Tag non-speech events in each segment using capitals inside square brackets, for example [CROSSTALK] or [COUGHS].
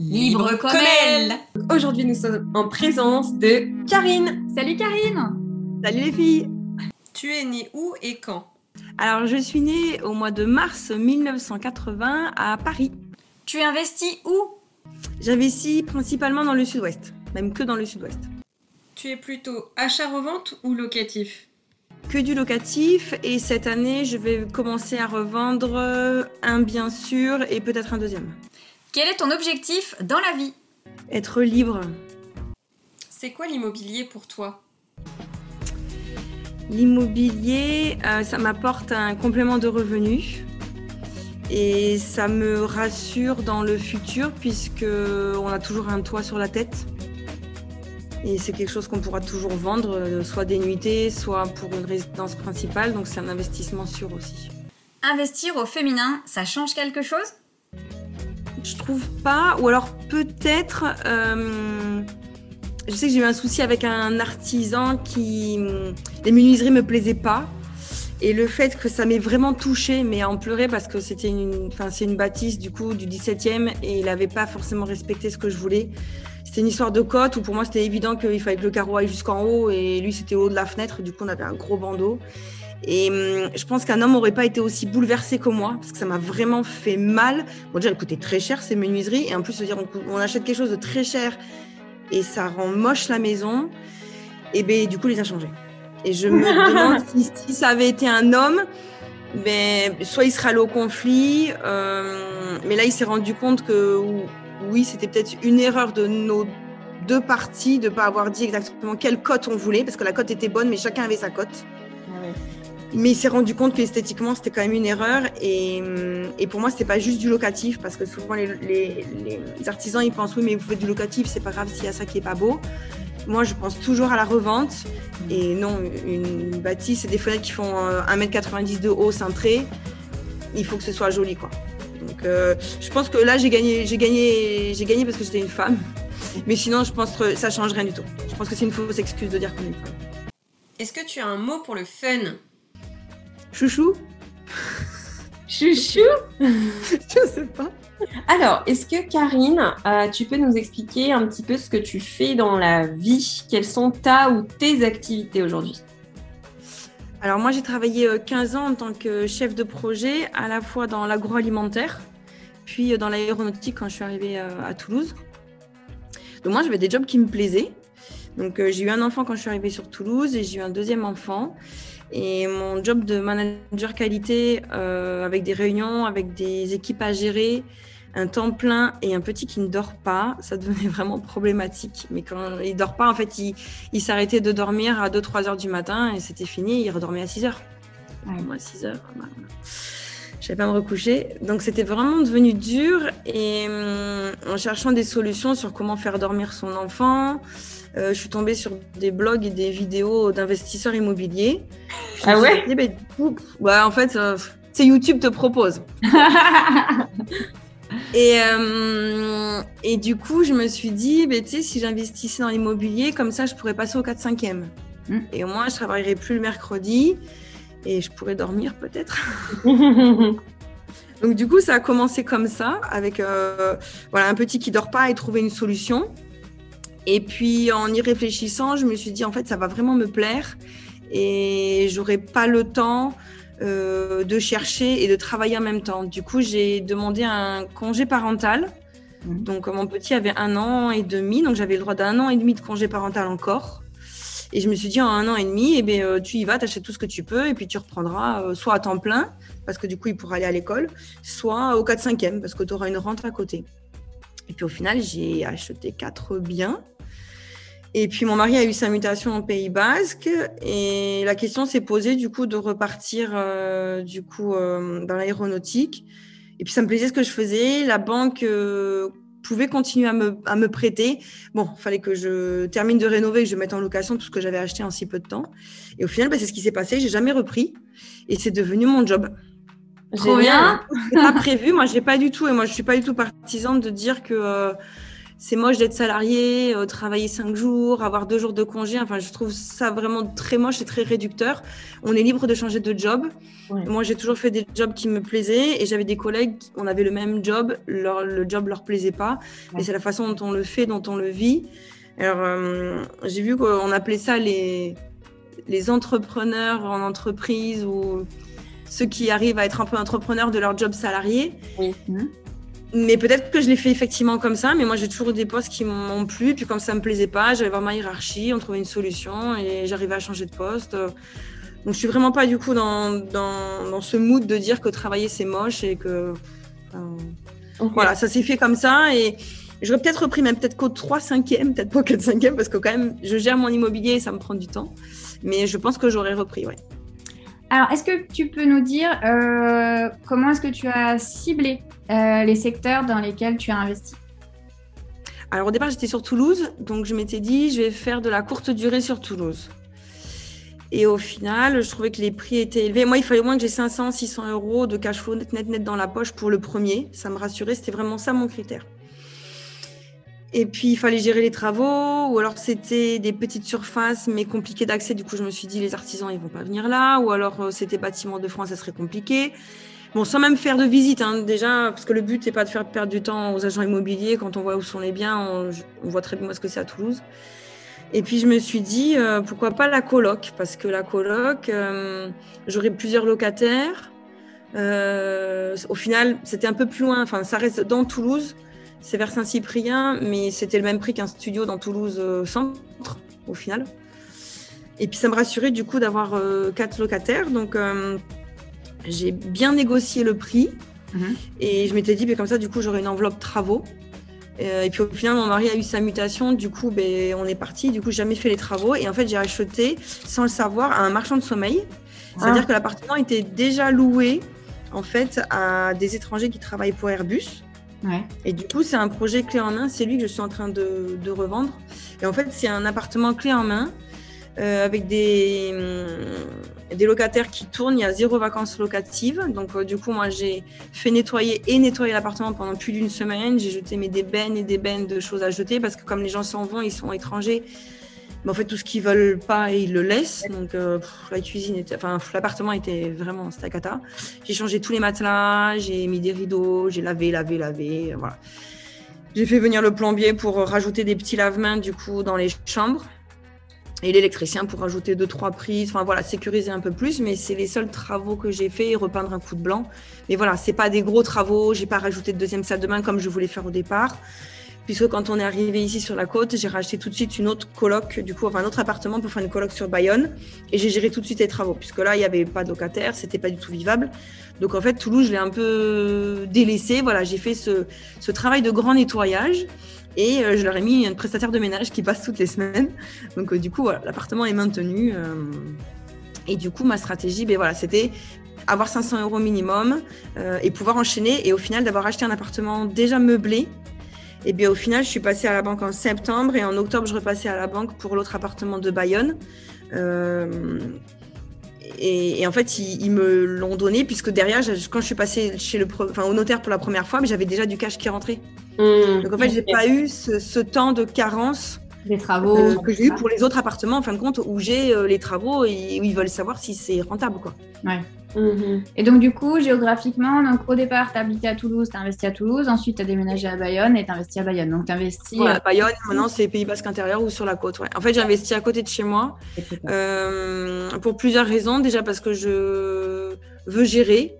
Libre comme elle Aujourd'hui, nous sommes en présence de Karine. Salut Karine Salut les filles Tu es née où et quand? Alors, je suis née au mois de mars 1980 à Paris. Tu investis où? J'investis principalement dans le sud-ouest, même que dans le sud-ouest. Tu es plutôt achat-revente ou locatif? Que du locatif et cette année je vais commencer à revendre un bien sûr et peut-être un deuxième. Quel est ton objectif dans la vie? Être libre. C'est quoi l'immobilier pour toi? L'immobilier, euh, ça m'apporte un complément de revenus et ça me rassure dans le futur puisque on a toujours un toit sur la tête. Et c'est quelque chose qu'on pourra toujours vendre, euh, soit des nuitées, soit pour une résidence principale, donc c'est un investissement sûr aussi. Investir au féminin, ça change quelque chose? Je trouve pas. Ou alors peut-être. Euh, je sais que j'ai eu un souci avec un artisan qui. Les menuiseries me plaisaient pas. Et le fait que ça m'ait vraiment touché, mais à en pleurer parce que c'était une, enfin, c'est une bâtisse du coup du 17e et il n'avait pas forcément respecté ce que je voulais. C'était une histoire de côte où pour moi c'était évident qu'il fallait que le carreau aille jusqu'en haut et lui c'était au haut de la fenêtre. Du coup on avait un gros bandeau. Et hum, je pense qu'un homme n'aurait pas été aussi bouleversé que moi, parce que ça m'a vraiment fait mal. Bon, déjà, elle coûtait très cher, ces menuiseries. Et en plus, dire, on, achète quelque chose de très cher et ça rend moche la maison. Et ben, du coup, il les a changés. Et je me [LAUGHS] demande si, ça avait été un homme, ben, soit il serait allé au conflit, euh, mais là, il s'est rendu compte que oui, c'était peut-être une erreur de nos deux parties de ne pas avoir dit exactement quelle cote on voulait, parce que la cote était bonne, mais chacun avait sa cote. Mais il s'est rendu compte qu'esthétiquement, c'était quand même une erreur. Et, et pour moi, c'était pas juste du locatif, parce que souvent, les, les, les, artisans, ils pensent, oui, mais vous faites du locatif, c'est pas grave s'il y a ça qui est pas beau. Moi, je pense toujours à la revente. Et non, une bâtisse, c'est des fenêtres qui font 1m90 de haut, cintré. Il faut que ce soit joli, quoi. Donc, euh, je pense que là, j'ai gagné, j'ai gagné, j'ai gagné parce que j'étais une femme. [LAUGHS] Mais sinon, je pense que ça change rien du tout. Je pense que c'est une fausse excuse de dire qu'on est une femme. Est-ce que tu as un mot pour le fun? Chouchou Chouchou [LAUGHS] Je sais pas. Alors, est-ce que Karine, euh, tu peux nous expliquer un petit peu ce que tu fais dans la vie? Quelles sont ta ou tes activités aujourd'hui? Alors moi, j'ai travaillé 15 euh, ans en tant que chef de projet, à la fois dans l'agroalimentaire, puis euh, dans l'aéronautique quand je suis arrivée à Toulouse. Donc moi, j'avais des jobs qui me plaisaient. Donc j'ai eu un enfant quand je suis arrivée sur Toulouse et j'ai eu un deuxième enfant. Et mon job de manager qualité, euh, avec des réunions, avec des équipes à gérer, un temps plein et un petit qui ne dort pas, ça devenait [LAUGHS] vraiment problématique. Mais quand il dort pas, en fait, il, s'arrêtait de dormir à 2-3 heures du matin et c'était fini, il redormait à 6 heures. Moi, à 6 heures, bah, je ne pas me recoucher. Donc c'était vraiment devenu dur et hum, en cherchant des solutions sur comment faire dormir son enfant, euh, je suis tombée sur des blogs et des vidéos d'investisseurs immobiliers. ah ouais bah, En fait, euh, c'est YouTube te propose. [LAUGHS] et, euh, et du coup, je me suis dit, bah, si j'investissais dans l'immobilier, comme ça, je pourrais passer au 4-5e. Hmm. Et au moins, je travaillerai plus le mercredi et je pourrais dormir peut-être. [LAUGHS] Donc du coup, ça a commencé comme ça, avec voilà, un petit qui dort pas et trouver une solution. Et puis en y réfléchissant, je me suis dit en fait ça va vraiment me plaire et j'aurai pas le temps euh, de chercher et de travailler en même temps. Du coup, j'ai demandé un congé parental. Mmh. Donc mon petit avait un an et demi, donc j'avais le droit d'un an et demi de congé parental encore. Et je me suis dit en un an et demi, eh bien, euh, tu y vas, tu achètes tout ce que tu peux et puis tu reprendras euh, soit à temps plein, parce que du coup il pourra aller à l'école, soit au 4-5e, parce que tu auras une rente à côté. Et puis au final, j'ai acheté quatre biens et puis mon mari a eu sa mutation en Pays Basque et la question s'est posée du coup de repartir euh, du coup euh, dans l'aéronautique. Et puis ça me plaisait ce que je faisais. La banque euh, pouvait continuer à me, à me prêter. Bon, il fallait que je termine de rénover, que je mette en location tout ce que j'avais acheté en si peu de temps. Et au final, bah, c'est ce qui s'est passé. J'ai jamais repris et c'est devenu mon job. Trop bien. pas prévu. Moi, j'ai pas du tout et moi je suis pas du tout partisane de dire que c'est moche d'être salarié, euh, travailler cinq jours, avoir deux jours de congé. Enfin, je trouve ça vraiment très moche et très réducteur. On est libre de changer de job. Moi, j'ai toujours fait des jobs qui me plaisaient et j'avais des collègues, on avait le même job, le job leur plaisait pas. Mais c'est la façon dont on le fait, dont on le vit. Alors, euh, j'ai vu qu'on appelait ça les, les entrepreneurs en entreprise ou ceux qui arrivent à être un peu entrepreneurs de leur job salarié. Oui. Mais peut-être que je l'ai fait effectivement comme ça, mais moi j'ai toujours eu des postes qui m'ont plu, puis comme ça me plaisait pas, j'allais voir ma hiérarchie, on trouvait une solution et j'arrivais à changer de poste. Donc je suis vraiment pas du coup dans, dans, dans ce mood de dire que travailler c'est moche et que. Voilà, ça s'est fait comme ça et j'aurais peut-être repris même peut-être qu'au 3 5e, peut-être pas 4 5e, parce que quand même je gère mon immobilier et ça me prend du temps. Mais je pense que j'aurais repris, ouais. Alors, est-ce que tu peux nous dire euh, comment est-ce que tu as ciblé euh, les secteurs dans lesquels tu as investi? Alors, au départ, j'étais sur Toulouse, donc je m'étais dit, je vais faire de la courte durée sur Toulouse. Et au final, je trouvais que les prix étaient élevés. Moi, il fallait au moins que j'ai 500, 600 euros de cash flow net, net, net dans la poche pour le premier. Ça me rassurait, c'était vraiment ça mon critère. Et puis, il fallait gérer les travaux, ou alors c'était des petites surfaces, mais compliquées d'accès. Du coup, je me suis dit, les artisans, ils vont pas venir là, ou alors euh, c'était bâtiment de France, ça serait compliqué. Bon, sans même faire de visite, hein, déjà, parce que le but n'est pas de faire perdre du temps aux agents immobiliers. Quand on voit où sont les biens, on, voit très bien ce que c'est à Toulouse. Et puis, je me suis dit, euh, pourquoi pas la coloc? Parce que la coloc, euh, j'aurais plusieurs locataires. au final, c'était un peu plus loin. Enfin, ça reste dans Toulouse. C'est vers Saint-Cyprien, mais c'était le même prix qu'un studio dans Toulouse euh, Centre, au final. Et puis ça me rassurait du coup d'avoir euh, quatre locataires. Donc euh, j'ai bien négocié le prix. Mhm. Et je m'étais dit, mais comme ça, du coup, j'aurais une enveloppe travaux. Et puis au final, mon mari a eu sa mutation. Du coup, ben, on est parti. Du coup, j'ai jamais fait les travaux. Et en fait, j'ai acheté, sans le savoir, à un marchand de sommeil. C'est-à-dire Ah. que l'appartement était déjà loué en fait à des étrangers qui travaillent pour Airbus. Et du coup, c'est un projet clé en main. C'est lui que je suis en train de, revendre. Et en fait, c'est un appartement clé en main euh, avec des, hum, des locataires qui tournent. Il y a zéro vacances locatives. Donc, euh, du coup, moi, j'ai fait nettoyer et nettoyer l'appartement pendant plus d'une semaine. J'ai jeté mes des bennes et des bennes de choses à jeter parce que comme les gens s'en vont, ils sont étrangers. Mais en fait, tout ce qu'ils veulent pas, ils le laissent. Donc, euh, la cuisine enfin, l'appartement était vraiment, c'était à cata. J'ai changé tous les matelas, j'ai mis des rideaux, j'ai lavé, lavé, lavé, voilà. J'ai fait venir le plombier pour rajouter des petits lave-mains, du coup, dans les chambres. Et l'électricien pour rajouter deux, trois prises. Enfin, voilà, sécuriser un peu plus. Mais c'est les seuls travaux que j'ai fait repeindre un coup de blanc. Mais voilà, c'est pas des gros travaux. J'ai pas rajouté de deuxième salle de bain comme je voulais faire au départ puisque quand on est arrivé ici sur la côte, j'ai racheté tout de suite une autre coloc, du coup, enfin un autre appartement pour faire une coloc sur Bayonne, et j'ai géré tout de suite les travaux, puisque là, il n'y avait pas de locataire, c'était pas du tout vivable. Donc en fait, Toulouse, je l'ai un peu délaissé. Voilà, j'ai fait ce, travail de grand nettoyage. Et euh, je leur ai mis un prestataire de ménage qui passe toutes les semaines. Donc euh, du coup, l'appartement est maintenu. euh, et du coup, ma stratégie, ben, voilà, c'était avoir 500 euros minimum et pouvoir enchaîner. Et au final, d'avoir acheté un appartement déjà meublé, et bien au final, je suis passée à la banque en septembre et en octobre, je repassais à la banque pour l'autre appartement de Bayonne. Euh, et, et en fait, ils, ils me l'ont donné puisque derrière, je- quand je suis passée chez le, enfin, au notaire pour la première fois, mais j'avais déjà du cash qui rentrait. Mmh. Donc en fait, j'ai pas eu ce, ce temps de carence Des travaux. euh, que j'ai eu pour les autres appartements, en fin de compte, où j'ai euh, les travaux et où ils veulent savoir si c'est rentable, quoi. Et donc, du coup, géographiquement, donc, au départ, tu habitais à Toulouse, tu investi à Toulouse. Ensuite, tu as déménagé à Bayonne et tu investi à Bayonne. Donc, tu investis. Voilà, Bayonne, maintenant c'est Pays Basque intérieur ou sur la côte. Ouais. En fait, j'ai investi à côté de chez moi. Euh, pour plusieurs raisons. Déjà parce que je veux gérer,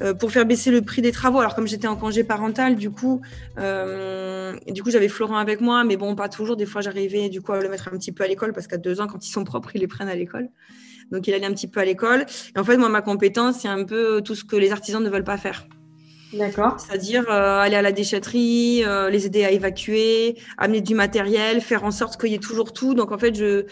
euh, pour faire baisser le prix des travaux. Alors comme j'étais en congé parental, du coup, euh, du coup j'avais Florent avec moi, mais bon, pas toujours. Des fois, j'arrivais du coup à le mettre un petit peu à l'école parce qu'à deux ans, quand ils sont propres, ils les prennent à l'école. Donc il allait un petit peu à l'école. Et en fait, moi, ma compétence, c'est un peu tout ce que les artisans ne veulent pas faire. D'accord. C'est-à-dire euh, aller à la déchetterie, euh, les aider à évacuer, amener du matériel, faire en sorte qu'il y ait toujours tout. Donc en fait, je,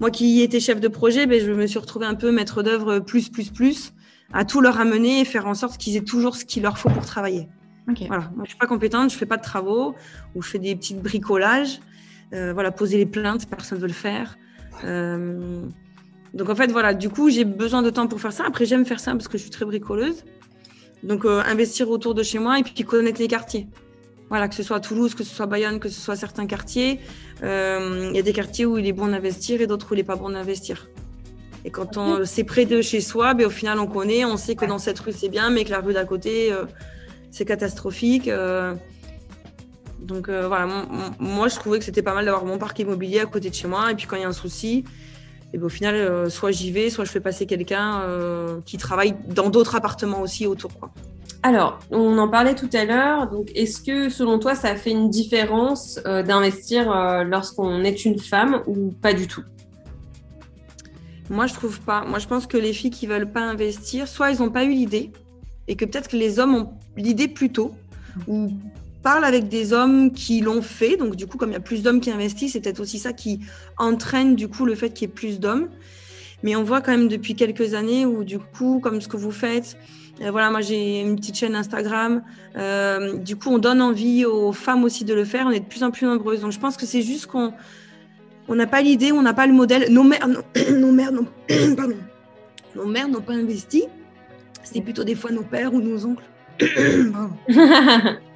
moi qui étais chef de projet, ben, je me suis retrouvée un peu maître d'œuvre plus, plus, plus, à tout leur amener et faire en sorte qu'ils aient toujours ce qu'il leur faut pour travailler. Ok. Voilà. Moi, je suis pas compétente, je fais pas de travaux ou je fais des petits bricolages. Euh, voilà, poser les plaintes, personne ne veut le faire. Euh, donc en fait, voilà, du coup, j'ai besoin de temps pour faire ça. Après, j'aime faire ça parce que je suis très bricoleuse. Donc euh, investir autour de chez moi et puis connaître les quartiers. Voilà, que ce soit Toulouse, que ce soit Bayonne, que ce soit certains quartiers. Euh, Il y a des quartiers où il est bon d'investir et d'autres où il n'est pas bon d'investir. Et quand on c'est près de chez soi, ben, au final, on connaît, on sait que dans cette rue, c'est bien, mais que la rue d'à côté, euh, c'est catastrophique. donc voilà, moi, je trouvais que c'était pas mal d'avoir mon parc immobilier à côté de chez moi. Et puis quand il y a un souci, et ben, au final, euh, soit j'y vais, soit je fais passer quelqu'un euh, qui travaille dans d'autres appartements aussi autour. Quoi. Alors, on en parlait tout à l'heure. Donc, est-ce que selon toi, ça fait une différence euh, d'investir lorsqu'on est une femme ou pas du tout? Moi, je trouve pas. Moi, je pense que les filles qui veulent pas investir, soit ils n'ont pas eu l'idée, et que peut-être que les hommes ont l'idée plus tôt, ou parlent avec des hommes qui l'ont fait. Donc, du coup, comme il y a plus d'hommes qui investissent, c'est peut-être aussi ça qui entraîne du coup le fait qu'il y ait plus d'hommes. Mais on voit quand même depuis quelques années où, du coup, comme ce que vous faites, euh, voilà, moi j'ai une petite chaîne Instagram. euh, du coup, on donne envie aux femmes aussi de le faire. On est de plus en plus nombreuses. Donc, je pense que c'est juste qu'on on n'a pas l'idée, on n'a pas le modèle. Nos mères, nos, [COUGHS] nos mères, [COUGHS] pardon, nos mères n'ont pas investi. C'est plutôt des fois nos pères ou nos oncles. [COUGHS] [LAUGHS]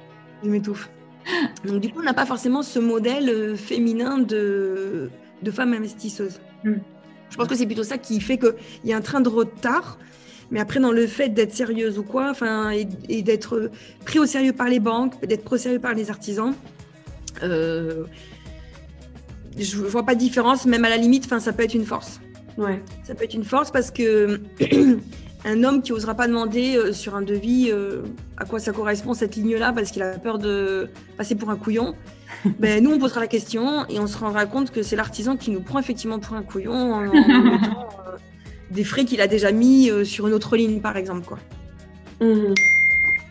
Je m'étouffe. [LAUGHS] Donc du coup, on n'a pas forcément ce modèle euh, féminin de, de femme investisseuse. Mm. Je pense que c'est plutôt ça qui fait qu'il y a un train de retard. Mais après, dans le fait d'être sérieuse ou quoi, enfin, et, et d'être pris au sérieux par les banques, d'être pris au sérieux par les artisans, euh, je ne vois pas de différence. Même à la limite, enfin, ça peut être une force. Ouais. Ça peut être une force parce que [CLEARS THROAT] un homme qui osera pas demander euh, sur un devis euh, à quoi ça correspond cette ligne-là parce qu'il a peur de passer pour un couillon, [LAUGHS] ben, nous on posera la question et on se rendra compte que c'est l'artisan qui nous prend effectivement pour un couillon en, en nous mettant euh, des frais qu'il a déjà mis sur une autre ligne par exemple. Quoi.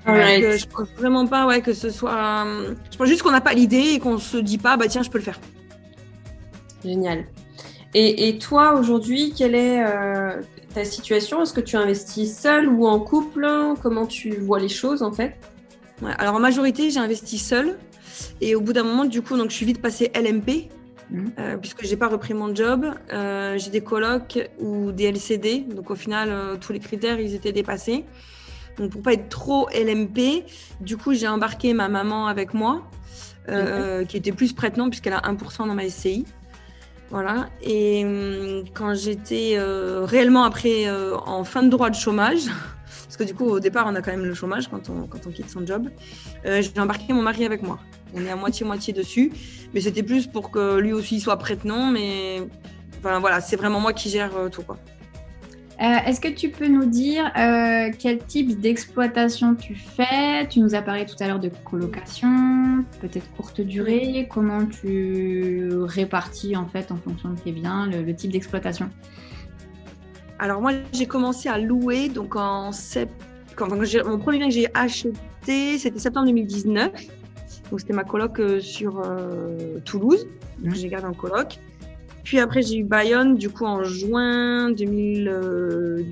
Euh, je pense vraiment pas ouais, que ce soit. Je pense juste qu'on n'a pas l'idée et qu'on se dit pas, bah tiens, je peux le faire. Génial. Et, toi, aujourd'hui, quelle est euh, ta situation? Est-ce que tu investis seul ou en couple? Comment tu vois les choses en fait? Alors en majorité, j'ai investi seul. Et au bout d'un moment, du coup, donc, je suis vite passée LMP, mmh. euh, puisque j'ai pas repris mon job. Euh, j'ai des colocs ou des LCD. Donc au final, tous les critères, ils étaient dépassés. Donc pour pas être trop LMP, du coup, j'ai embarqué ma maman avec moi, qui était plus prête non, puisqu'elle a 1% dans ma SCI. Voilà. Et hum, quand j'étais euh, réellement après euh, en fin de droit de chômage, [LAUGHS] parce que du coup au départ on a quand même le chômage quand on, quitte son job, euh, j'ai embarqué mon mari avec moi. On est à moitié-moitié dessus, mais c'était plus pour que lui aussi soit prête non, mais voilà, c'est vraiment moi qui gère tout quoi. Euh, est-ce que tu peux nous dire euh, quel type d'exploitation tu fais? Tu nous as parlé tout à l'heure de colocation, peut-être courte durée. Comment tu répartis en fait en fonction de tes biens le, type d'exploitation? Alors moi j'ai commencé à louer donc en Quand, mon premier bien que j'ai acheté c'était septembre 2019. Donc c'était ma coloc euh, sur Toulouse. Mmh. J'ai gardé un coloc. Puis après, j'ai eu Bayonne, du coup, en juin 2000. Euh,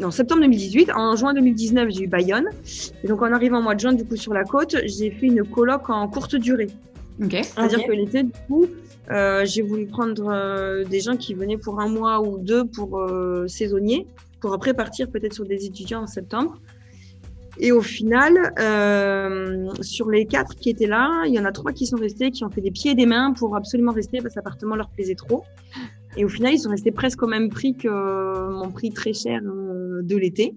non, septembre 2018. En juin 2019, j'ai eu Bayonne. Et donc, en arrivant au mois de juin, du coup, sur la côte, j'ai fait une coloc en courte durée. Ok. C'est-à-dire que l'été, du coup, euh, j'ai voulu prendre euh, des gens qui venaient pour un mois ou deux pour euh, saisonnier, pour après partir peut-être sur des étudiants en septembre. Et au final, euh, sur les quatre qui étaient là, il y en a trois qui sont restés, qui ont fait des pieds et des mains pour absolument rester parce que l'appartement leur plaisait trop. Et au final, ils sont restés presque au même prix que mon prix très cher euh, de l'été.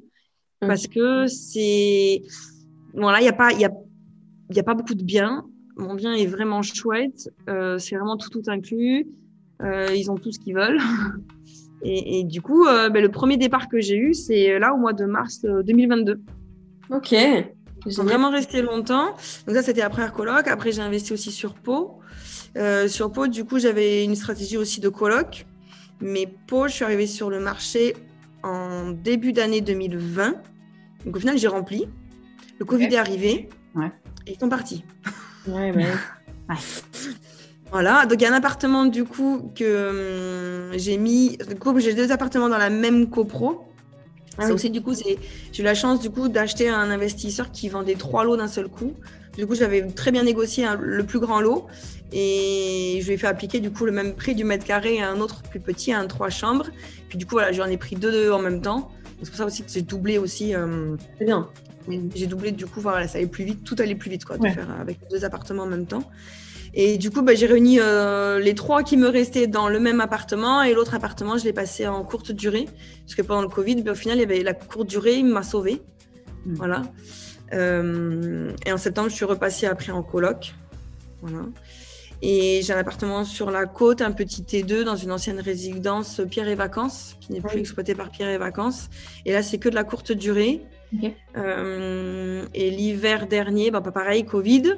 Parce que c'est. Voilà, il n'y a, pas, y a, y a pas beaucoup de biens. Mon bien est vraiment chouette. Euh, c'est vraiment tout, tout inclus. Euh, ils ont tout ce qu'ils veulent. [LAUGHS] Et, et, du coup, euh, ben, le premier départ que j'ai eu, c'est là au mois de mars 2022. Ok. J'ai vraiment resté longtemps. Donc ça, c'était la première coloc. Après, j'ai investi aussi sur Pau. Euh, sur Pau, du coup, j'avais une stratégie aussi de coloc. Mais Pau, je suis arrivée sur le marché en début d'année 2020. Donc au final, j'ai rempli. Le Covid est arrivé. Ouais. Et ils sont partis. Ouais, ouais. [LAUGHS] ouais. Voilà, donc il y a un appartement du coup que hum, j'ai mis. Du coup, j'ai deux appartements dans la même copro. Ah aussi, du coup, j'ai eu la chance du coup d'acheter un investisseur qui vendait trois lots d'un seul coup. Du coup, j'avais très bien négocié le plus grand lot et je lui ai fait appliquer du coup le même prix du mètre carré à un autre plus petit, à un trois chambres. Puis du coup, voilà, j'en ai pris deux, deux en même temps. C'est pour ça aussi que j'ai doublé aussi. Euh, c'est bien. J'ai doublé du coup, voilà, ça allait plus vite, tout allait plus vite quoi, de faire avec deux appartements en même temps. Et du coup, bah, j'ai réuni euh, les trois qui me restaient dans le même appartement et l'autre appartement, je l'ai passé en courte durée. Parce que pendant le Covid, bah, au final, la courte durée, m'a sauvé. Hmm. Voilà. Euh, et en septembre, je suis repassée après en coloc. Voilà. Et j'ai un appartement sur la côte, un petit T2 dans une ancienne résidence Pierre et Vacances, qui n'est plus exploitée par Pierre et Vacances. Et là, c'est que de la courte durée. Euh, et l'hiver dernier, bah, pas pareil, Covid.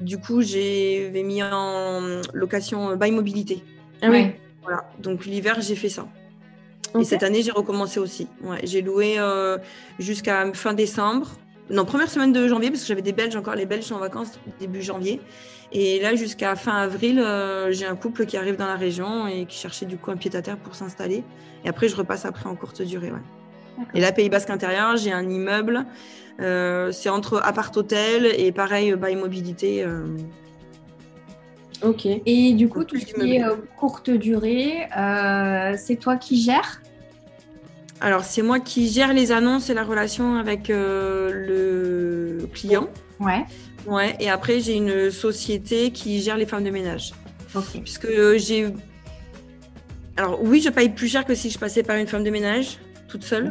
Du coup, j'ai mis en location by mobilité. Ah oui. Voilà. Donc l'hiver, j'ai fait ça. Et cette année, j'ai recommencé aussi. Ouais, j'ai loué euh, jusqu'à fin décembre. Non, première semaine de janvier, parce que j'avais des Belges encore. Les Belges sont en vacances début janvier. Et là, jusqu'à fin avril, euh, j'ai un couple qui arrive dans la région et qui cherchait du coup un pied à terre pour s'installer. Et après, je repasse après en courte durée. Ouais. Et là, Pays Basque intérieur, j'ai un immeuble. Euh, c'est entre appart-hôtel et pareil, bail mobilité. Euh. Ok. Et du coup, tout ce qui est euh, courte durée, c'est toi qui gères? Alors, c'est moi qui gère les annonces et la relation avec le client. Ouais. Ouais. Et après, j'ai une société qui gère les femmes de ménage. Ok. Puisque j'ai. Alors, oui, je paye plus cher que si je passais par une femme de ménage toute seule.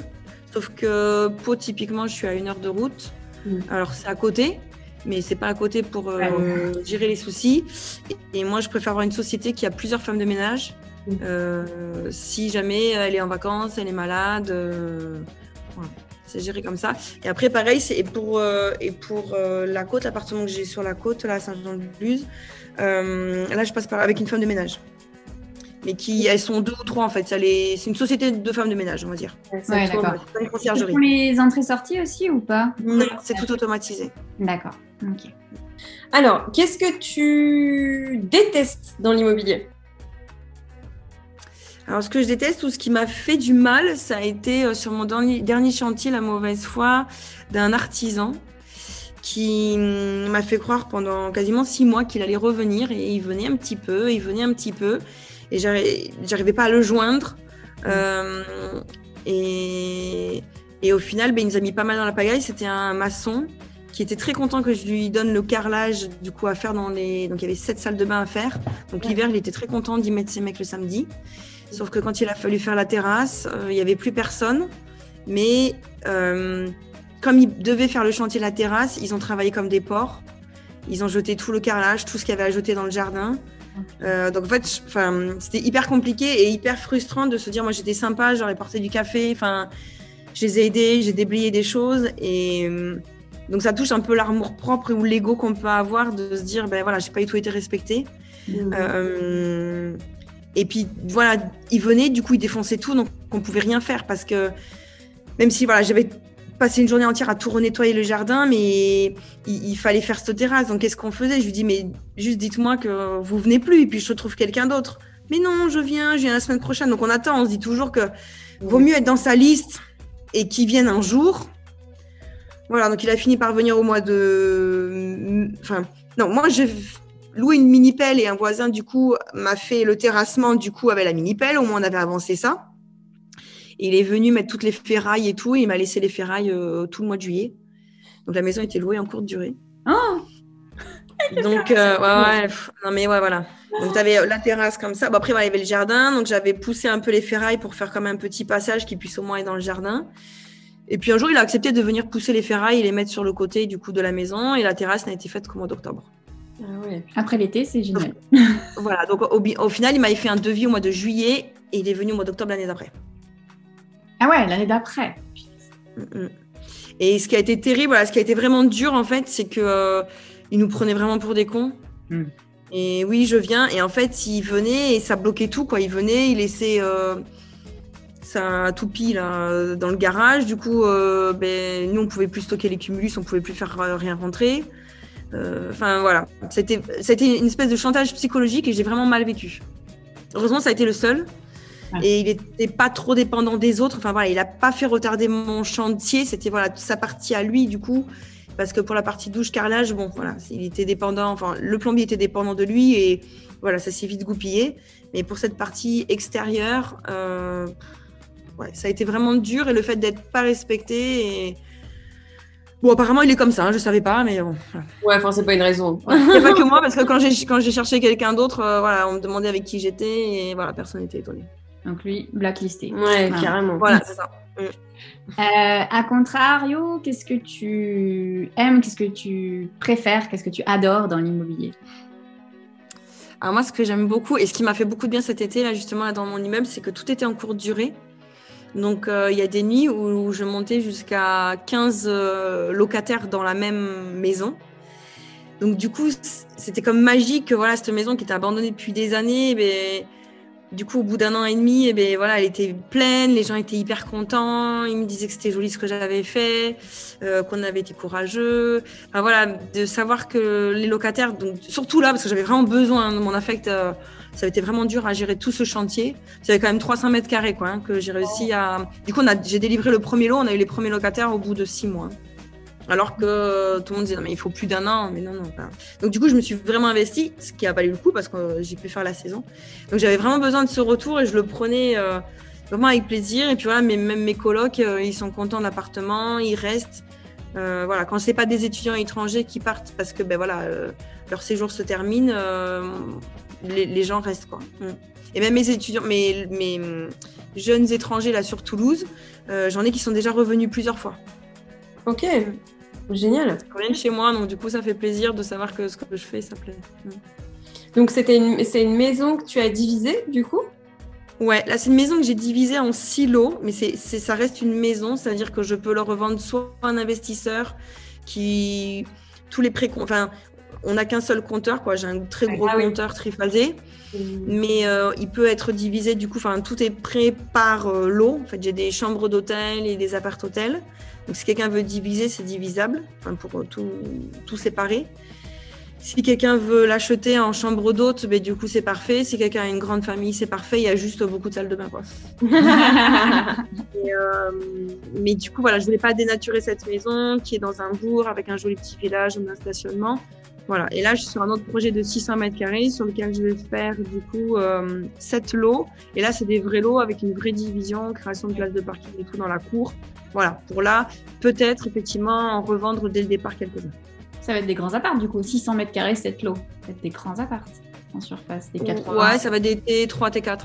Sauf que Pau, typiquement, je suis à une heure de route. Mm. Alors, c'est à côté, mais c'est pas à côté pour euh, gérer les soucis. Et, moi, je préfère avoir une société qui a plusieurs femmes de ménage. Mm. Euh, si jamais elle est en vacances, elle est malade, euh, c'est géré comme ça. Et après, pareil, c'est pour, et pour la côte, l'appartement que j'ai sur la côte, là, à Saint-Jean-de-Luz, là, je passe par, avec une femme de ménage. Mais qui elles sont deux ou trois en fait. Ça les... C'est une société de femmes de ménage, on va dire. Ouais, d'accord. Font les entrées-sorties aussi ou pas Non, c'est tout automatisé. D'accord. Ok. Alors, qu'est-ce que tu détestes dans l'immobilier? Alors, ce que je déteste ou ce qui m'a fait du mal, ça a été euh, sur mon dernier, dernier chantier, la mauvaise foi d'un artisan qui hum, m'a fait croire pendant quasiment six mois qu'il allait revenir et il venait un petit peu, il venait un petit peu et j'arri- j'arrivais pas à le joindre. Euh, et, et au final, ben, il nous a mis pas mal dans la pagaille. C'était un maçon qui était très content que je lui donne le carrelage du coup à faire dans les. Donc il y avait sept salles de bain à faire. Donc l'hiver, il était très content d'y mettre ses mecs le samedi. Sauf que quand il a fallu faire la terrasse, euh, il n'y avait plus personne. Mais euh, comme ils devaient faire le chantier de la terrasse, ils ont travaillé comme des porcs. Ils ont jeté tout le carrelage, tout ce qu'il y avait à jeter dans le jardin. Euh, donc en fait, c'était hyper compliqué et hyper frustrant de se dire, moi j'étais sympa, j'aurais porté du café, enfin, je les ai aidés, j'ai déblayé des choses et euh, donc ça touche un peu l'amour propre ou l'ego qu'on peut avoir de se dire, ben voilà, j'ai pas du tout été respectée. Euh, et puis voilà, il venait, du coup il défonçait tout, donc on pouvait rien faire parce que même si voilà, j'avais passé une journée entière à tout renettoyer le jardin, mais il, fallait faire cette terrasse. Donc qu'est-ce qu'on faisait? Je lui dis mais juste dites-moi que vous venez plus et puis je trouve quelqu'un d'autre. Mais non, je viens, je viens la semaine prochaine. Donc on attend, on se dit toujours que vaut mieux être dans sa liste et qu'il vienne un jour. Voilà, donc il a fini par venir au mois de. Enfin, non, moi j'ai loué une mini pelle et un voisin du coup m'a fait le terrassement du coup avec la mini pelle. Au moins on avait avancé ça. Et il est venu mettre toutes les ferrailles et tout. Et il m'a laissé les ferrailles euh, tout le mois de juillet. Donc la maison était louée en courte durée. Oh [LAUGHS] Donc euh, ouais, ouais, pff, non mais ouais voilà. Donc tu avais la terrasse comme ça. Bon, après voilà, il y avait le jardin. Donc j'avais poussé un peu les ferrailles pour faire comme un petit passage qui puisse au moins être dans le jardin. Et puis un jour, il a accepté de venir pousser les ferrailles et les mettre sur le côté du coup de la maison. Et la terrasse n'a été faite qu'au mois d'octobre. Ah ouais. Après l'été, c'est génial. Voilà, donc au final, il m'avait fait un devis au mois de juillet et il est venu au mois d'octobre l'année d'après. Ah ouais, l'année d'après. Mm, mm. Et ce qui a été terrible, voilà, ce qui a été vraiment dur en fait, c'est que euh, il nous prenait vraiment pour des cons. Mm. Et oui, je viens. Et en fait, il venait et ça bloquait tout quoi. Il venait, il laissait euh, sa toupie là dans le garage. Du coup, euh, ben, nous on pouvait plus stocker les cumulus, on pouvait plus faire euh, rien rentrer. Enfin voilà, c'était c'était une espèce de chantage psychologique et j'ai vraiment mal vécu. Heureusement, ça a été le seul. Et il n'était pas trop dépendant des autres. Enfin voilà, il n'a pas fait retarder mon chantier. C'était voilà sa partie à lui du coup, parce que pour la partie douche carrelage, bon voilà, il était dépendant. Enfin, le plombier était dépendant de lui et voilà, ça s'est vite goupillé. Mais pour cette partie extérieure, euh, ouais, ça a été vraiment dur et le fait d'être pas respecté. Et... Bon, apparemment, il est comme ça. hein, je savais pas, mais bon. Ouais, enfin, c'est pas une raison. [LAUGHS] Il n'y a pas que moi, parce que quand j'ai quand j'ai cherché quelqu'un d'autre, euh, voilà, on me demandait avec qui j'étais et voilà, personne n'était étonné. Donc lui, blacklisté. Ouais, carrément. Voilà, c'est ça. Euh, à contrario, qu'est-ce que tu aimes, qu'est-ce que tu préfères, qu'est-ce que tu adores dans l'immobilier? Alors moi, ce que j'aime beaucoup et ce qui m'a fait beaucoup de bien cet été, là, justement, là, dans mon immeuble, c'est que tout était en courte durée. Donc, euh, il y a des nuits où je montais jusqu'à 15 euh, locataires dans la même maison. Donc, du coup, c'était comme magique que voilà, cette maison qui était abandonnée depuis des années, eh ben, du coup, au bout d'un an et demi, eh ben, voilà, elle était pleine, les gens étaient hyper contents, ils me disaient que c'était joli ce que j'avais fait, euh, qu'on avait été courageux. Enfin, voilà, de savoir que les locataires, donc, surtout là, parce que j'avais vraiment besoin de mon affect, euh, ça a été vraiment dur à gérer tout ce chantier. C'était quand même 300 mètres carrés, quoi, hein, que j'ai réussi à. Du coup, j'ai délivré le premier lot, on a eu les premiers locataires au bout de six mois. Alors que tout le monde disait, non, mais il faut plus d'un an, mais non, non. pas. Donc, du coup, je me suis vraiment investie, ce qui a valu le coup parce que j'ai pu faire la saison. Donc, j'avais vraiment besoin de ce retour et je le prenais euh, vraiment avec plaisir. Et puis, voilà, même mes colocs, euh, ils sont contents de l'appartement, ils restent. Euh, voilà, quand c'est pas des étudiants étrangers qui partent parce que ben voilà, leur séjour se termine, les, gens restent quoi. Mm. Et même mes étudiants, mes, mes mm, jeunes étrangers là sur Toulouse, j'en ai qui sont déjà revenus plusieurs fois. Ok, génial. Ils reviennent chez moi, donc du coup ça fait plaisir de savoir que ce que je fais, ça plaît. Donc, c'était une, c'est une maison que tu as divisée, du coup? Ouais, là c'est une maison que j'ai divisée en six lots, mais c'est, c'est- ça reste une maison, c'est-à-dire que je peux le revendre soit à un investisseur qui tous les pré, enfin on n'a qu'un seul compteur, quoi. J'ai un très gros Ah oui. compteur triphasé, mais euh, il peut être divisé. Du coup, enfin, tout est prêt par euh, lot. En fait, j'ai des chambres d'hôtel et des appart hôtels. Donc, si quelqu'un veut diviser, c'est divisable. Enfin, pour euh, tout, tout séparer. Si quelqu'un veut l'acheter en chambre d'hôte, ben, du coup, c'est parfait. Si quelqu'un a une grande famille, c'est parfait. Il y a juste beaucoup de salles de bain, quoi. [LAUGHS] Et, euh, mais du coup, voilà, je voulais pas dénaturer cette maison qui est dans un bourg avec un joli petit village, un stationnement. Voilà. Et là, je suis sur un autre projet de 600 mètres carrés sur lequel je vais faire du coup euh, 7 lots. Et là, c'est des vrais lots avec une vraie division, création de places de parking et tout dans la cour. Voilà. Pour là, peut-être effectivement en revendre dès le départ quelques-uns. Ça va être des grands apparts du coup, 600 mètres carrés, 7 lots. Ça va être des grands apparts en surface, des 80. Ouais, ça va être des T3, T4.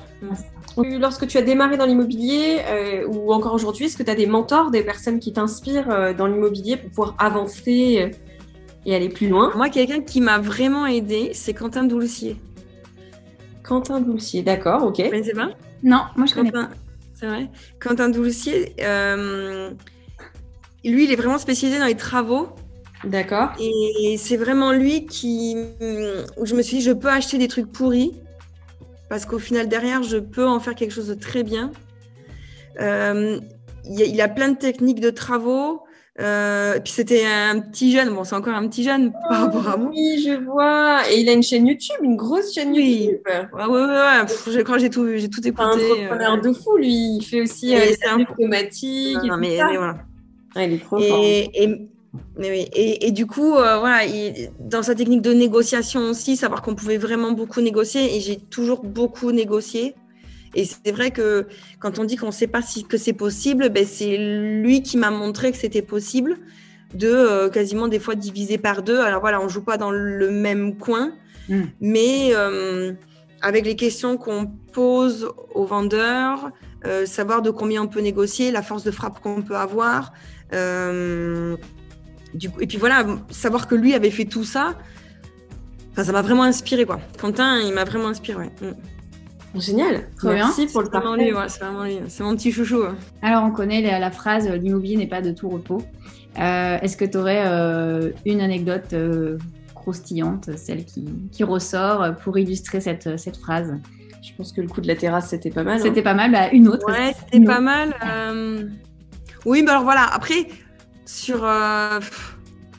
Tu- Lorsque tu as démarré dans l'immobilier euh, ou encore aujourd'hui, est-ce que tu as des mentors, des personnes qui t'inspirent euh, dans l'immobilier pour pouvoir avancer euh, et aller plus loin Moi, quelqu'un qui m'a vraiment aidé, c'est Quentin Doulcier. Quentin Boulsier, d'accord, ok. Vous connaissez pas? Non, moi je connais pas. Quentin, c'est vrai. Quentin Doulcier, euh, lui, il est vraiment spécialisé dans les travaux. D'accord. Et c'est vraiment lui qui, où je me suis dit, je peux acheter des trucs pourris, parce qu'au final, derrière, je peux en faire quelque chose de très bien. Euh, il, y a, il a plein de techniques de travaux. Euh, puis c'était un petit jeune, bon, c'est encore un petit jeune par rapport à moi. Oui, je vois. Et il a une chaîne YouTube, une grosse chaîne Oui. YouTube. Ouais, ouais, ouais, ouais. Pff, je crois que j'ai tout j'ai tout écouté. un entrepreneur de fou, lui. Il fait aussi euh, c'est des un- non, et non, tout mais, ça. mais voilà. Ouais, il est trop fort. Et, et, mais oui, et, et du coup, euh, voilà, il- dans sa technique de négociation aussi, savoir qu'on pouvait vraiment beaucoup négocier, et j'ai toujours beaucoup négocié. Et c'est vrai que quand on dit qu'on ne sait pas si que c'est possible, ben c'est lui qui m'a montré que c'était possible de euh, quasiment des fois diviser par deux. Alors voilà, on joue pas dans le même coin, Mm. mais euh, avec les questions qu'on pose aux vendeurs, euh, savoir de combien on peut négocier, la force de frappe qu'on peut avoir. du coup, et puis voilà, savoir que lui avait fait tout ça, ça m'a vraiment inspiré quoi. Quentin, il m'a vraiment inspiré. ouais. Mm. Génial. Trop Merci pour le C'est vraiment partage. ouais, c'est vraiment lui. C'est mon petit chouchou. Alors on connaît la, la phrase euh, l'immobilier n'est pas de tout repos. Euh, Est-ce que tu aurais une anecdote euh, croustillante, celle qui, qui ressort euh, pour illustrer cette, cette phrase? Je pense que le coup de la terrasse, c'était pas mal. hein. C'était pas mal, bah, une autre. Ouais, c'était pas mal. euh, Oui, mais alors voilà, après, sur. euh,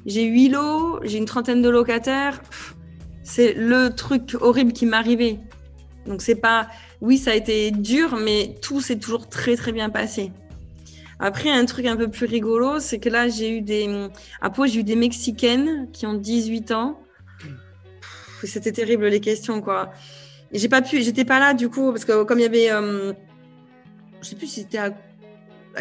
J'ai huit lots, j'ai une trentaine de locataires. C'est le truc horrible qui m'est arrivé. Donc, c'est pas. Oui, ça a été dur, mais tout s'est toujours très, très bien passé. Après, un truc un peu plus rigolo, c'est que là, j'ai eu des. Pau, j'ai eu des Mexicaines qui ont 18 ans. C'était terrible, les questions, quoi. J'ai pas pu, j'étais pas là, du coup, parce que comme il y avait. euh, je sais plus si c'était à...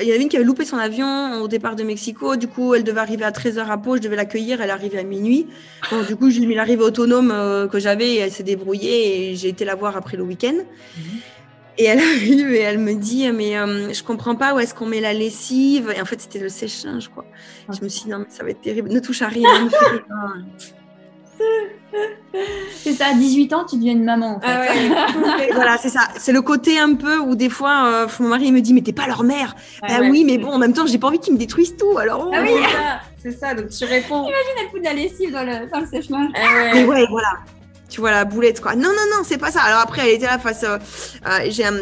Il y en avait une qui avait loupé son avion au départ de Mexico. Du coup, elle devait arriver à 13h à Pau. Je devais l'accueillir. Elle arrivait à minuit. Bon, du coup, j'ai mis l'arrivée autonome euh, que j'avais et elle s'est débrouillée. Et j'ai été la voir après le week-end. Et elle arrive et elle me dit Mais euh, je comprends pas où est-ce qu'on met la lessive. Et en fait, c'était le sèche-linge, quoi. Je me suis dit Non, mais ça va être terrible. Ne touche à rien. ne fais rien. [LAUGHS] C'est ça, à 18 ans, tu deviens une maman en fait. Ah ouais. [LAUGHS] Voilà, c'est ça. C'est le côté un peu où des fois, euh, mon mari me dit Mais t'es pas leur mère. Bah ouais. oui, mais bon, en même temps, j'ai pas envie qu'ils me détruisent tout. Alors, Ah oui. C'est ça, c'est ça. Donc tu réponds. Elle fout de la lessive dans le, dans le sèche-linge. Ah ouais. Mais ouais, voilà. Tu vois la boulette, quoi. Non, non, non, c'est pas ça. Alors après, elle était là face. euh, euh, J'ai un,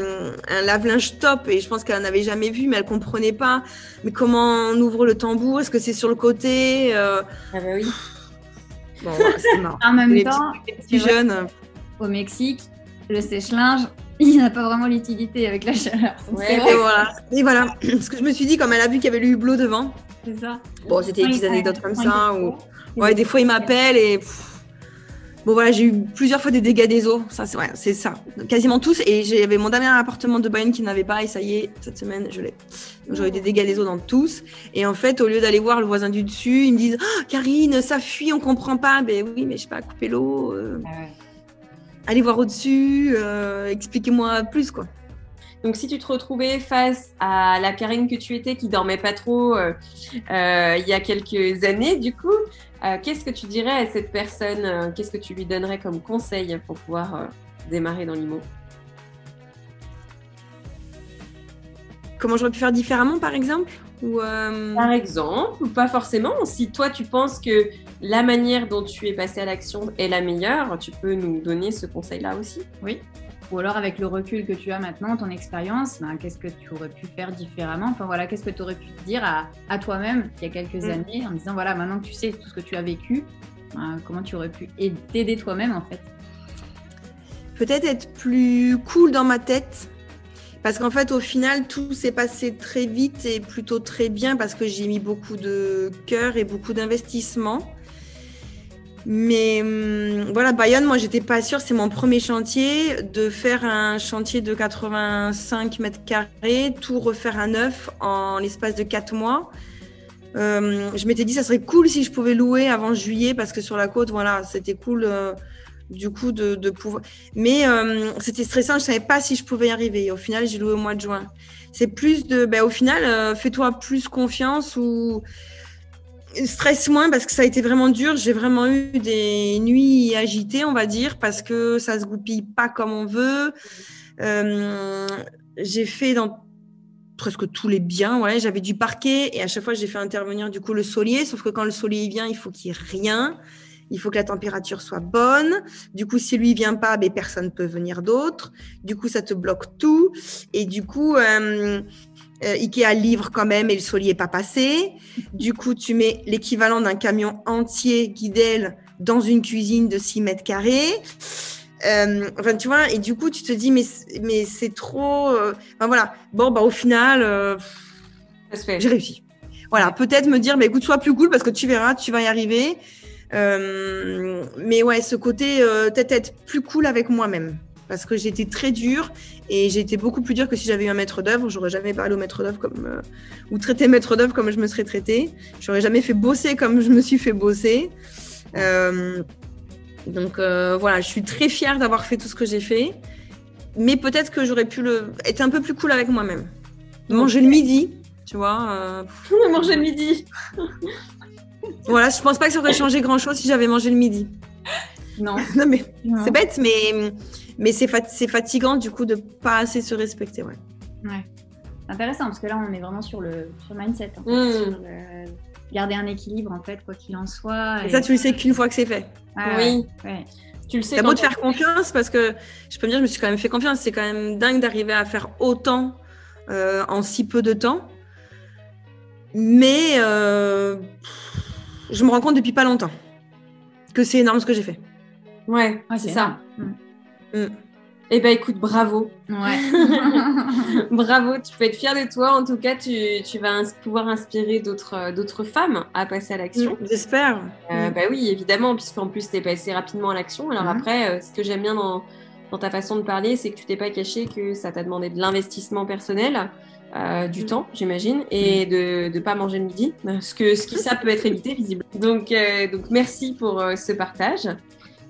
un lave-linge top et je pense qu'elle n'avait jamais vu, mais elle comprenait pas. Mais comment on ouvre le tambour? Est-ce que c'est sur le côté Euh, Ah bah oui. Bon, voilà, c'est marrant. En même Les temps, petits c'est vrai, jeunes. au Mexique, le sèche-linge, [LAUGHS] il n'a pas vraiment l'utilité avec la chaleur. Ouais, Et voilà. Et voilà. Parce que je me suis dit, comme elle a vu qu'il y avait le hublot devant. c'est ça. Bon, c'était des petites anecdotes comme ça. ouais. Ou... Ouais, des fois, il m'appelle et. pff, Bon, voilà, j'ai eu plusieurs fois des dégâts des eaux. Ça, c'est ouais, c'est ça. Quasiment tous. Et j'avais mon dernier appartement de Bayonne qui n'avait pas. Et ça y est, cette semaine, je l'ai. Donc, J'aurais eu des dégâts des eaux dans tous. Et en fait, au lieu d'aller voir le voisin du dessus, ils me disent Ah, Karine, ça fuit, on comprend pas. Ben oui, mais je sais pas couper l'eau. euh, Ah ouais. allez voir au-dessus. euh, Expliquez-moi plus, quoi. Donc, si tu te retrouvais face à la Karine que tu étais, qui dormait pas trop euh, il y a quelques années, du coup, euh, qu'est-ce que tu dirais à cette personne euh, Qu'est-ce que tu lui donnerais comme conseil pour pouvoir euh, démarrer dans l'IMO? Comment j'aurais pu faire différemment, par exemple? Ou euh, Par exemple, ou pas forcément. Si toi tu penses que la manière dont tu es passé à l'action est la meilleure, tu peux nous donner ce conseil-là aussi? Oui. Ou alors avec le recul que tu as maintenant, ton expérience, ben, qu'est-ce que tu aurais pu faire différemment? Enfin voilà, qu'est-ce que tu aurais pu te dire à, à toi-même il y a quelques Mm. années en disant voilà, maintenant que tu sais tout ce que tu as vécu, ben, comment tu aurais pu aid- t'aider toi-même en fait? Peut-être être plus cool dans ma tête. Parce qu'en fait, au final, tout s'est passé très vite et plutôt très bien parce que j'ai mis beaucoup de cœur et beaucoup d'investissement. Mais hum, voilà, Bayonne, moi, j'étais pas sûre, c'est mon premier chantier, de faire un chantier de 85 mètres carrés, tout refaire à neuf en l'espace de 4 mois. Euh, je m'étais dit, ça serait cool si je pouvais louer avant juillet parce que sur la côte, voilà, c'était cool euh, du coup de, pouvoir. Mais euh, c'était stressant, je savais pas si je pouvais y arriver. Au final, j'ai loué au mois de juin. C'est plus de, ben, au final, euh, fais-toi plus confiance ou stresse moins parce que ça a été vraiment dur. J'ai vraiment eu des nuits agitées, on va dire, parce que ça se goupille pas comme on veut. Euh, j'ai fait dans presque tous les biens, ouais. J'avais du parquet et à chaque fois j'ai fait intervenir du coup le solier, sauf que quand le solier vient, il faut qu'il y ait rien. Il faut que la température soit bonne. Du coup, si lui vient pas, ben, personne ne peut venir d'autre. Du coup, ça te bloque tout. Et du coup, euh, euh, Ikea livre quand même et le solier n'est pas passé. Du coup, tu mets l'équivalent d'un camion entier Guidel dans une cuisine de 6 mètres carrés. Euh, enfin, tu vois, et du coup, tu te dis, mais, c'est- mais c'est trop. euh, Enfin, voilà. Bon, bah, au final, euh, j'ai réussi. Voilà, peut-être me dire, bah, écoute, sois plus cool parce que tu verras, tu vas y arriver. Euh, mais ouais, ce côté, euh, peut-être être plus cool avec moi-même. Parce que j'étais très dure et été beaucoup plus dure que si j'avais eu un maître d'œuvre. J'aurais jamais parlé au maître d'œuvre comme. euh, ou traité maître d'œuvre comme je me serais traitée. J'aurais jamais fait bosser comme je me suis fait bosser. Donc voilà, je suis très fière d'avoir fait tout ce que j'ai fait. Mais peut-être que j'aurais pu le... être un peu plus cool avec moi-même. Manger le midi, tu vois. [LAUGHS] mangé le midi. [LAUGHS] Voilà, je pense pas que ça aurait changé grand-chose si j'avais mangé le midi. [LAUGHS] Non. Non, mais c'est bête, mais, mais c'est fat- c'est fatigant du coup de pas assez se respecter. Ouais. Ouais. C'est intéressant parce que là on est vraiment sur le, sur mindset. en fait, Mm. sur le- garder un équilibre en fait, quoi qu'il en soit. Et ça, tu le sais qu'une fois que c'est fait. Ouais, Oui. ouais. Tu le sais. T'as beau te faire confiance parce que je peux me dire, je me suis quand même fait confiance. C'est quand même dingue d'arriver à faire autant euh, en si peu de temps. Mais euh, je me rends compte depuis pas longtemps que c'est énorme ce que j'ai fait. Ouais, Ouais, c'est ça. énorme. Eh ben écoute, bravo. Mm. Ouais. [LAUGHS] Bravo, tu peux être fière de toi. En tout cas, tu, tu vas ins- pouvoir inspirer d'autres euh, d'autres femmes à passer à l'action. J'espère. Euh, bah oui, évidemment, puisqu'en plus, tu es passé rapidement à l'action. Alors après, euh, ce que j'aime bien dans, dans ta façon de parler, c'est que tu t'es pas caché que ça t'a demandé de l'investissement personnel, euh, du Mhm. temps, j'imagine, et de ne pas manger le midi, ce, que, ce qui ça peut être évité, visible. Donc, euh, donc merci pour euh, ce partage.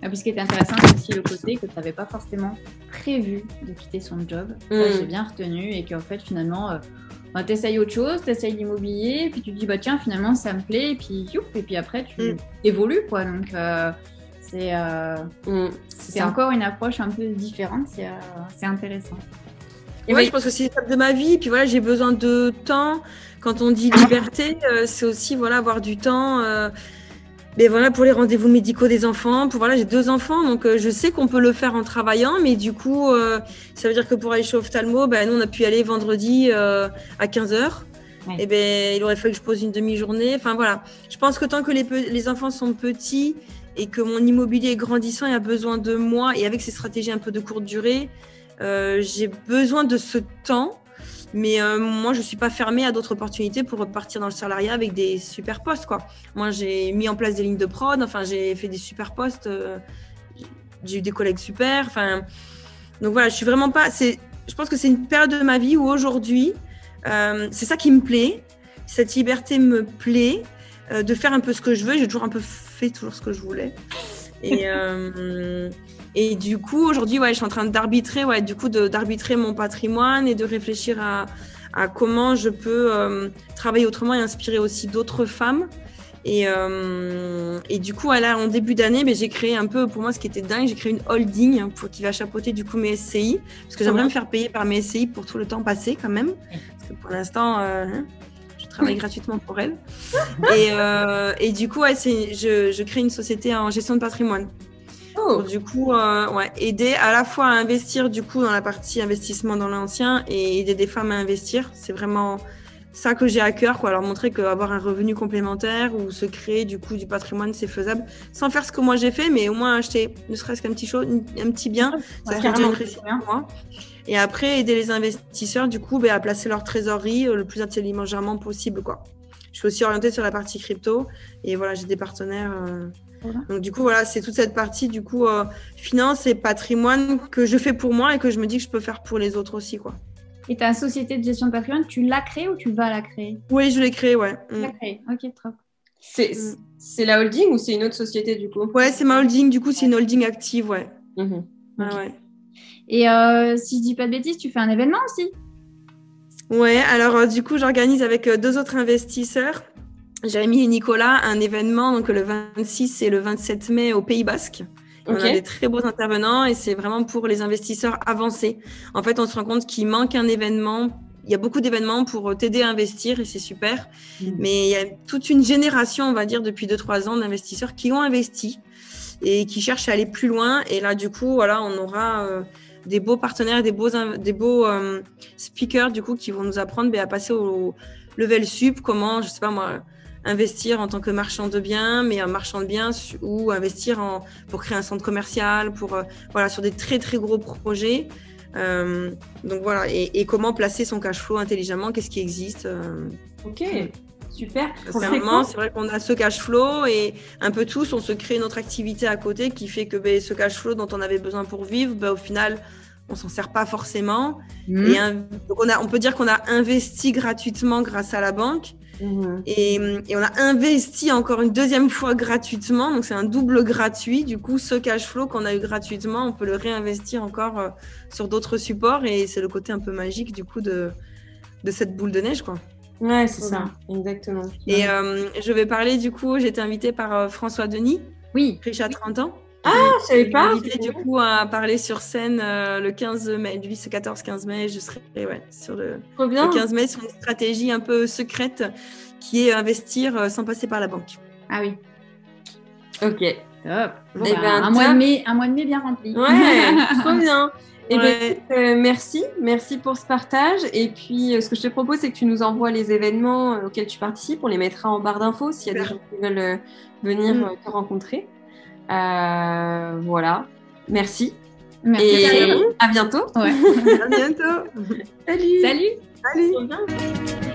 Et puis ce qui est intéressant, c'est aussi le côté que tu n'avais pas forcément prévu de quitter son job. Mm. j'ai bien retenu et qu'en fait, finalement, bah, tu essayes autre chose, tu essayes l'immobilier, puis tu te dis, bah tiens, finalement, ça me plaît, et puis youp, et puis après, tu Mm. évolues, quoi. Donc, c'est Mm, encore une approche un peu différente, c'est c'est intéressant. Et ouais, oui. je pense que c'est l'étape de ma vie. Puis voilà, j'ai besoin de temps. Quand on dit liberté, euh, c'est aussi voilà avoir du temps. euh, mais voilà pour les rendez-vous médicaux des enfants. Pour voilà, j'ai deux enfants, donc euh, je sais qu'on peut le faire en travaillant, mais du coup, ça veut dire que pour aller chez Ophtalmo, ben, nous on a pu y aller vendredi à 15 h Ouais. Et ben il aurait fallu que je pose une demi-journée. Enfin voilà, je pense que tant que les, les enfants sont petits et que mon immobilier est grandissant et a besoin de moi et avec ces stratégies un peu de courte durée, j'ai besoin de ce temps, mais euh, moi, je suis pas fermée à d'autres opportunités pour repartir dans le salariat avec des super postes. Quoi. Moi, j'ai mis en place des lignes de prod, enfin, j'ai fait des super postes, euh, j'ai eu des collègues super. Enfin, donc voilà, je suis vraiment pas. Je pense que c'est une période de ma vie où aujourd'hui, euh, c'est ça qui me plaît. Cette liberté me plaît euh, de faire un peu ce que je veux. J'ai toujours un peu fait toujours ce que je voulais. Et, euh, et du coup, aujourd'hui, ouais, je suis en train d'arbitrer, ouais, du coup, d'arbitrer mon patrimoine et de réfléchir à, à comment je peux euh, travailler autrement et inspirer aussi d'autres femmes. Et, euh, et du coup, là, en début d'année, ben, j'ai créé un peu, pour moi, ce qui était dingue, j'ai créé une holding hein, pour, qui va chapeauter du coup mes SCI, parce que j'aimerais me faire payer par mes SCI pour tout le temps passé quand même. Parce que pour l'instant, euh, hein, travaille gratuitement pour elle. Et, euh, et du coup, ouais, je, je crée une société en gestion de patrimoine. Oh. Pour, du coup, euh, ouais, aider à la fois à investir du coup dans la partie investissement dans l'ancien et aider des femmes à investir. C'est vraiment ça que j'ai à cœur, quoi. Leur montrer qu'avoir un revenu complémentaire ou se créer du coup du patrimoine, c'est faisable sans faire ce que moi j'ai fait, mais au moins acheter ne serait-ce qu'un petit un petit bien, ça serait déjà pour moi. Et après, aider les investisseurs du coup ben, à placer leur trésorerie euh, le plus intelligemment possible, quoi. Je suis aussi orientée sur la partie crypto et voilà, j'ai des partenaires. euh, Voilà. Donc du coup, voilà, c'est toute cette partie du coup euh, finance et patrimoine que je fais pour moi et que je me dis que je peux faire pour les autres aussi, quoi. Et ta société de gestion de patrimoine, tu l'as créée ou tu vas la créer? Oui, je l'ai créé, ouais. Tu Mm. l'as créée. Ok, trop. C'est Mm. c'est la holding ou c'est une autre société du coup? Ouais, c'est ma holding. Du coup, c'est une holding active, ouais. Ok. ouais. Et euh, si je dis pas de bêtises, tu fais un événement aussi Ouais, alors euh, du coup, j'organise avec euh, deux autres investisseurs, Jérémy et Nicolas, un événement donc le 26 et le 27 mai au Pays Basque. On Ok. a des très beaux intervenants et c'est vraiment pour les investisseurs avancés. En fait, on se rend compte qu'il manque un événement. Il y a beaucoup d'événements pour t'aider à investir et c'est super. Mhm. Mais il y a toute une génération, on va dire, depuis 2-3 ans d'investisseurs qui ont investi et qui cherchent à aller plus loin. Et là, du coup, voilà, on aura euh, des beaux partenaires, des beaux, des beaux euh, speakers, du coup, qui vont nous apprendre ben, à passer au level sup, comment, je sais pas moi, investir en tant que marchand de biens, mais un marchand de biens ou investir en, pour créer un centre commercial, pour, euh, voilà, sur des très, très gros projets. Euh, donc voilà, et, comment placer son cash flow intelligemment, qu'est-ce qui existe. Ok, super. moment, c'est vrai qu'on a ce cash flow et un peu tous, on se crée notre activité à côté qui fait que ben, ce cash flow dont on avait besoin pour vivre, ben, au final, on s'en sert pas forcément. Hmm. Et un- donc on, a, on peut dire qu'on a investi gratuitement grâce à la banque Mhm. et, et on a investi encore une deuxième fois gratuitement. Donc c'est un double gratuit. Du coup, ce cash flow qu'on a eu gratuitement, on peut le réinvestir encore euh, sur d'autres supports et c'est le côté un peu magique du coup de, de cette boule de neige, quoi. Ouais, c'est ça, exactement. Et euh, je vais parler du coup, j'ai été invitée par euh, François Denis, Oui. riche à 30 ans. Ah, je savais pas. invité du coup à parler sur scène euh, le 15 mai, lui c'est 14-15 mai, je serai ouais, sur le, le bien. 15 mai sur une stratégie un peu secrète qui est investir euh, sans passer par la banque. Ah oui. Ok. Top. Bon, Eh bah, ben, un, mois de mai, un mois de mai bien rempli. Ouais, [LAUGHS] trop bien. Et ben, Ouais. euh, merci, merci pour ce partage. Et puis, euh, ce que je te propose, c'est que tu nous envoies les événements euh, auxquels tu participes. On les mettra en barre d'infos s'il y a des gens qui veulent venir Mm. te rencontrer. Voilà. Merci. Merci. Et à bientôt. Ouais. [LAUGHS] À bientôt. Salut. Salut.